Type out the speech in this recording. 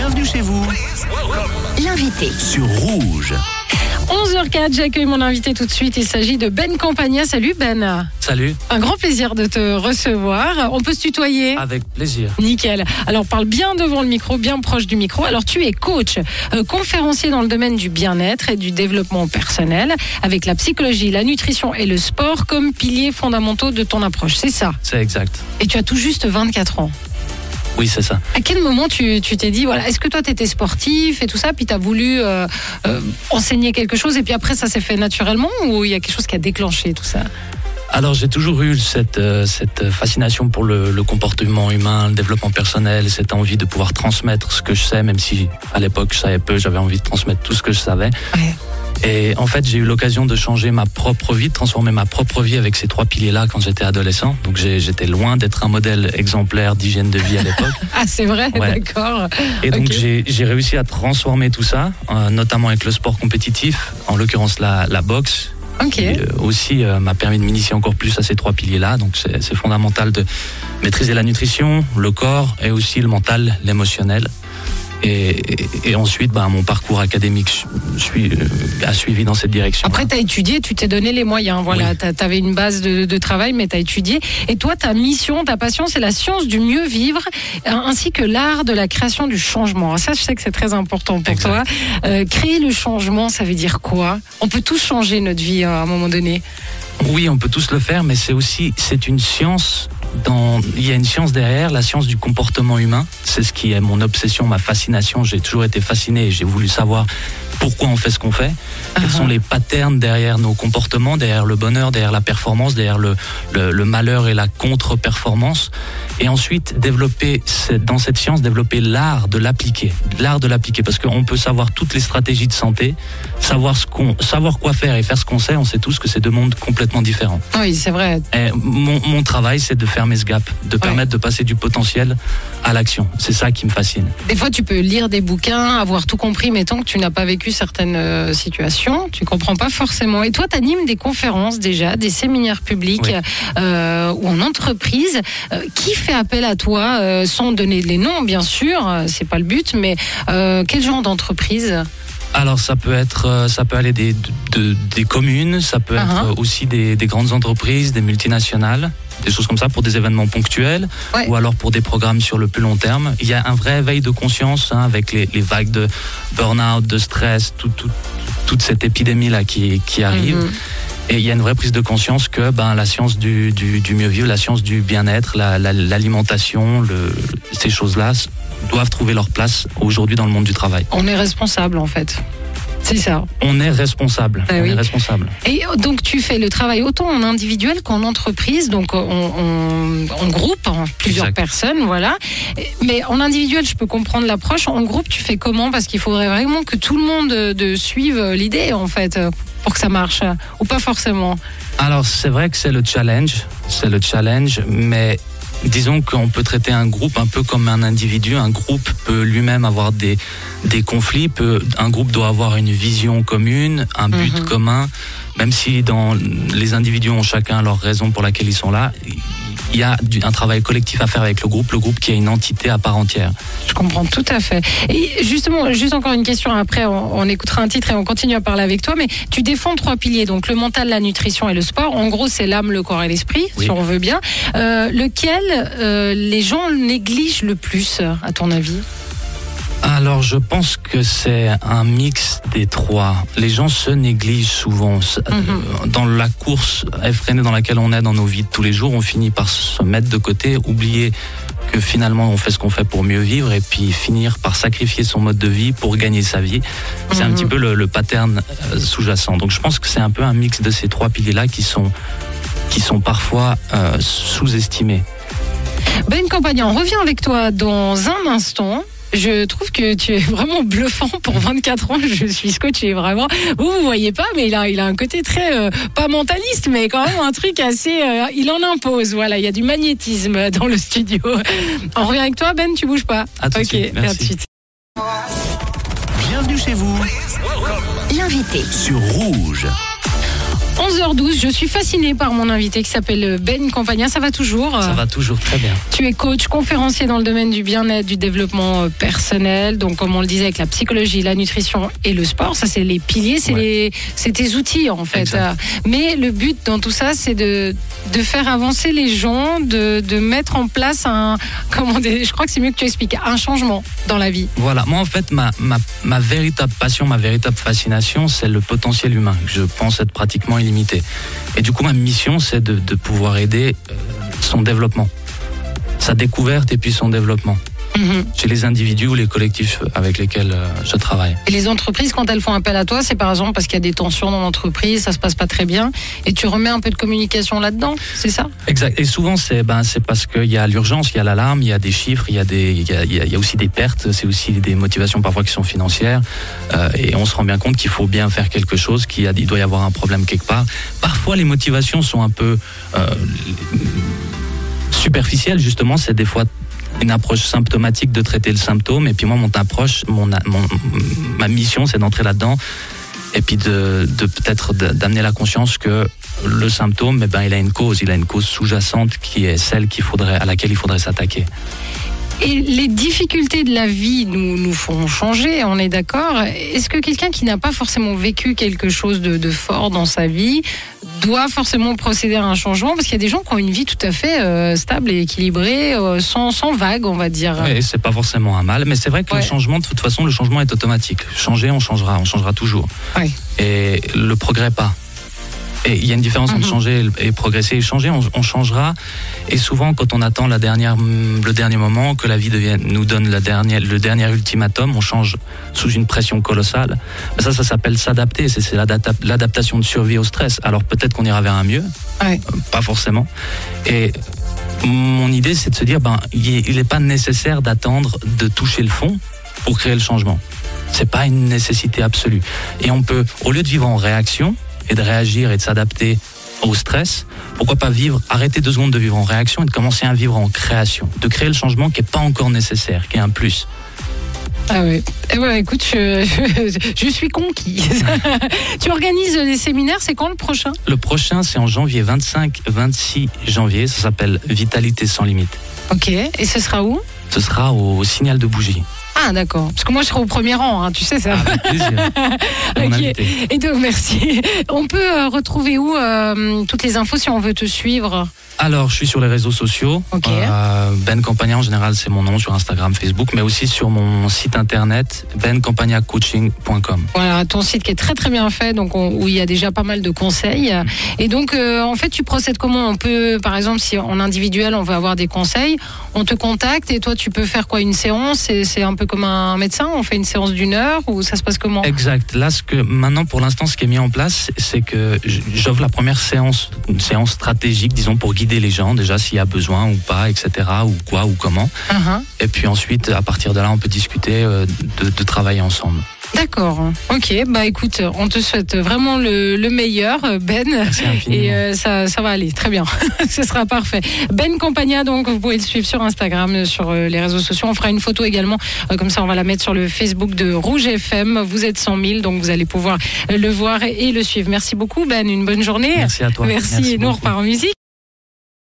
Bienvenue chez vous L'invité. sur Rouge. 11h04, j'accueille mon invité tout de suite. Il s'agit de Ben Campagna. Salut Ben. Salut, Un grand plaisir de te recevoir. On peut se tutoyer avec plaisir. Nickel. Alors parle bien devant le micro, bien proche du micro. Alors tu es coach, euh, conférencier dans le domaine du bien-être et du développement personnel, avec la psychologie, la nutrition et le sport comme piliers fondamentaux de ton approche. C'est ça? C'est exact. Et tu as tout juste 24 ans. Oui, c'est ça. À quel moment tu tu t'es dit, voilà, est-ce que toi tu étais sportif et tout ça, puis tu as voulu euh, euh, enseigner quelque chose et puis après ça s'est fait naturellement ou il y a quelque chose qui a déclenché tout ça? Alors, j'ai toujours eu cette, euh, cette fascination pour le, le comportement humain, le développement personnel, cette envie de pouvoir transmettre ce que je sais, même si à l'époque je savais peu, j'avais envie de transmettre tout ce que je savais. Ouais. Et en fait, j'ai eu l'occasion de changer ma propre vie, de transformer ma propre vie avec ces trois piliers-là quand j'étais adolescent. Donc, j'étais loin d'être un modèle exemplaire d'hygiène de vie à l'époque. Ah c'est vrai, Ouais. d'accord. Et donc j'ai réussi à transformer tout ça, euh, notamment avec le sport compétitif, en l'occurrence la, la boxe, Ok. qui euh, aussi euh, m'a permis de m'initier encore plus à ces trois piliers-là. Donc c'est fondamental de maîtriser la nutrition, le corps et aussi le mental, l'émotionnel. Et, ensuite, bah, mon parcours académique suis, euh, a suivi dans cette direction. Après, tu as étudié, tu t'es donné les moyens. Voilà, Oui. tu avais une base de, de travail, mais tu as étudié. Et toi, ta mission, ta passion, c'est la science du mieux vivre, euh, ainsi que l'art de la création du changement. Ça, je sais que c'est très important pour Exact. toi. Euh, créer le changement, ça veut dire quoi? On peut tous changer notre vie euh, à un moment donné. Oui, on peut tous le faire, mais c'est aussi c'est une science. Il y a une science derrière, la science du comportement humain. C'est ce qui est mon obsession, ma fascination. J'ai toujours été fasciné et j'ai voulu savoir pourquoi on fait ce qu'on fait. Quels Uh-huh. sont les patterns derrière nos comportements, derrière le bonheur, derrière la performance, derrière le, le, le malheur et la contre-performance. Et ensuite, développer, cette- dans cette science, développer l'art de l'appliquer. L'art de l'appliquer. Parce qu'on peut savoir toutes les stratégies de santé, savoir, ce qu'on, savoir quoi faire et faire ce qu'on sait. On sait tous que c'est deux mondes complètement différents. Oui, c'est vrai. Et mon, mon travail, c'est de fermer ce gap, de permettre de passer du potentiel à l'action. C'est ça qui me fascine. Des fois, tu peux lire des bouquins, avoir tout compris, mais tant que tu n'as pas vécu certaines euh, situations, tu comprends pas forcément. Et toi, tu animes des conférences déjà, des séminaires publics Oui. euh, ou en entreprise. Euh, qui fait appel à toi, euh, sans donner les noms, bien sûr, c'est pas le but, mais quel genre d'entreprise? Alors ça peut être, ça peut aller des, de- des communes, ça peut Uh-huh. être aussi des, des grandes entreprises, des multinationales, des choses comme ça pour des événements ponctuels Ouais. ou alors pour des programmes sur le plus long terme. Il y a un vrai éveil de conscience hein, avec les, les vagues de burn-out, de stress, tout, tout- toute cette épidémie là qui, qui arrive. Mhm. Et il y a une vraie prise de conscience que ben, la science du, du, du mieux vivre, la science du bien-être, la- la- l'alimentation, ces choses-là doivent trouver leur place aujourd'hui dans le monde du travail. On est responsable, en fait. C'est ça. On est responsable. Ah on oui. est responsable. Et euh, donc tu fais le travail autant en individuel qu'en entreprise, donc euh, on, on, en groupe, hein, plusieurs Exact. personnes, voilà. Mais en individuel, je peux comprendre l'approche. En groupe, tu fais comment? Parce qu'il faudrait vraiment que tout le monde euh, de suive euh, l'idée, en fait, euh, pour que ça marche, euh, ou pas forcément. Alors c'est vrai que c'est le challenge, c'est le challenge, mais disons qu'on peut traiter un groupe un peu comme un individu. Un groupe peut lui-même avoir des, des conflits, peut, un groupe doit avoir une vision commune, un but Mhm. commun, même si dans les individus ont chacun leur raison pour laquelle ils sont là. Il y a un travail collectif à faire avec le groupe, le groupe qui est une entité à part entière. Je comprends tout à fait. Et justement, juste encore une question. Après, on, on écoutera un titre et on continue à parler avec toi. Mais tu défends trois piliers, donc le mental, la nutrition et le sport. En gros, c'est l'âme, le corps et l'esprit, Oui. si on veut bien. Euh, lequel euh, les gens négligent le plus, à ton avis? Alors, je pense que c'est un mix des trois. Les gens se négligent souvent. S- Mhm. euh, Dans la course effrénée dans laquelle on est dans nos vies de tous les jours, on finit par se mettre de côté, oublier que finalement on fait ce qu'on fait pour mieux vivre et puis finir par sacrifier son mode de vie pour gagner sa vie. C'est un Mhm. petit peu le, le pattern euh, sous-jacent. Donc je pense que c'est un peu un mix de ces trois piliers-là qui sont, qui sont parfois euh, sous-estimés. Ben Campagna, on revient avec toi dans un instant. Je trouve que tu es vraiment bluffant pour 24 ans. Je suis scotché vraiment. Vous vous voyez pas, mais il a, il a un côté très euh, pas mentaliste, mais quand même un truc assez. euh, il en impose. Voilà, il y a du magnétisme dans le studio. On revient avec toi, Ben. Tu bouges pas. À tout de ok, suite, à merci. tout de suite. Bienvenue chez vous L'invité. sur Rouge. 11h12, je suis fascinée par mon invité qui s'appelle Ben Campagna. Ça va toujours Ça va toujours très bien. Tu es coach, conférencier dans le domaine du bien-être, du développement euh, personnel. Donc, comme on le disait, avec la psychologie, la nutrition et le sport, ça, c'est les piliers, c'est Ouais. tes outils, en fait. Exact. Mais le but dans tout ça, c'est de, de faire avancer les gens, de, de mettre en place un, comment dire, je crois que c'est mieux que tu expliques, un changement dans la vie. Voilà, moi en fait, ma, ma, ma véritable passion, ma véritable fascination, c'est le potentiel humain, je pense être pratiquement illimité. Et du coup, ma mission, c'est de, pouvoir aider euh, son développement, sa découverte et puis son développement, Mhm. chez les individus ou les collectifs avec lesquels euh, je travaille. Et les entreprises, quand elles font appel à toi, c'est par exemple parce qu'il y a des tensions dans l'entreprise, ça se passe pas très bien, et tu remets un peu de communication là-dedans, c'est ça? Exact. Et souvent, c'est ben, c'est parce qu'il y a l'urgence, il y a l'alarme, il y a des chiffres, il y a, des, y a, y a- il y a aussi des pertes, c'est aussi des motivations parfois qui sont financières. Euh, et on se rend bien compte qu'il faut bien faire quelque chose, qu'il doit y avoir un problème quelque part. Parfois, les motivations sont un peu euh, superficielles, justement. C'est des fois une approche symptomatique de traiter le symptôme. Et puis moi, mon approche, ma mission, c'est d'entrer là-dedans et puis de, peut-être d'amener la conscience que le symptôme, eh ben, il a une cause, il a une cause sous-jacente qui est celle qu'il faudrait, à laquelle il faudrait s'attaquer. Et les difficultés de la vie nous, nous font changer, on est d'accord. Est-ce que quelqu'un qui n'a pas forcément vécu quelque chose de, de fort dans sa vie doit forcément procéder à un changement? Parce qu'il y a des gens qui ont une vie tout à fait euh, stable et équilibrée, euh, sans, sans vague, on va dire. Et c'est pas forcément un mal, mais c'est vrai que Ouais. le changement, de toute façon, le changement est automatique. Changer, on changera, on changera toujours. Ouais. Et le progrès pas. Et il y a une différence entre Mhm. changer et progresser et changer. On, on changera. Et souvent, quand on attend la dernière, le dernier moment, que la vie devienne, nous donne la dernière, le dernier ultimatum, on change sous une pression colossale. Mais ça, ça s'appelle s'adapter. C'est c'est l'adapta- l'adaptation de survie au stress. Alors peut-être qu'on ira vers un mieux, Ouais. euh, pas forcément. Et mon idée, c'est de se dire, ben, il n'est pas nécessaire d'attendre de toucher le fond pour créer le changement. C'est pas une nécessité absolue. Et on peut, au lieu de vivre en réaction et de réagir et de s'adapter au stress, pourquoi pas vivre, arrêter deux secondes de vivre en réaction et de commencer à vivre en création, de créer le changement qui n'est pas encore nécessaire, qui est un plus. Ah ouais. Eh ouais, écoute, je, je, je suis conquis. tu organises des séminaires, c'est quand le prochain? Le prochain, c'est en janvier 25-26 janvier, ça s'appelle Vitalité sans limite. Ok. Et ce sera où? Ce sera au signal de bougie. Ah d'accord. Parce que moi je serai au premier rang, hein, tu sais ça. Avec plaisir. Invité. Et donc merci. On peut euh, retrouver où euh, toutes les infos si on veut te suivre? Alors, je suis sur les réseaux sociaux. Ok. Euh, ben Campagna, en général, c'est mon nom sur Instagram, Facebook, mais aussi sur mon site internet, bencampagnacoaching.com. Voilà, ton site qui est très très bien fait, donc on- où il y a déjà pas mal de conseils. Et donc euh, en fait tu procèdes comment? On peut, par exemple, si en individuel on veut avoir des conseils, on te contacte et toi tu peux faire quoi? Une séance? C'est un peu comme un médecin On fait une séance d'une heure ou ça se passe comment? Exact. Là, ce que maintenant, pour l'instant, ce qui est mis en place, c'est que j'offre la première séance, une séance stratégique, disons, pour guider les gens, déjà s'il y a besoin ou pas, etc., ou quoi, ou comment. Uh-huh. Et puis ensuite, à partir de là, on peut discuter euh, de, de travailler ensemble. D'accord. Ok. Bah écoute, on te souhaite vraiment le, le meilleur, Ben. Merci. Et euh, ça, ça va aller très bien. Ce sera parfait. Ben Campagna, donc vous pouvez le suivre sur Instagram, sur euh, les réseaux sociaux. On fera une photo également, euh, comme ça on va la mettre sur le Facebook de Rouge FM. Vous êtes 100 000, donc vous allez pouvoir le voir et, le suivre. Merci beaucoup Ben, une bonne journée. Merci à toi. Merci. Nous on repart en musique.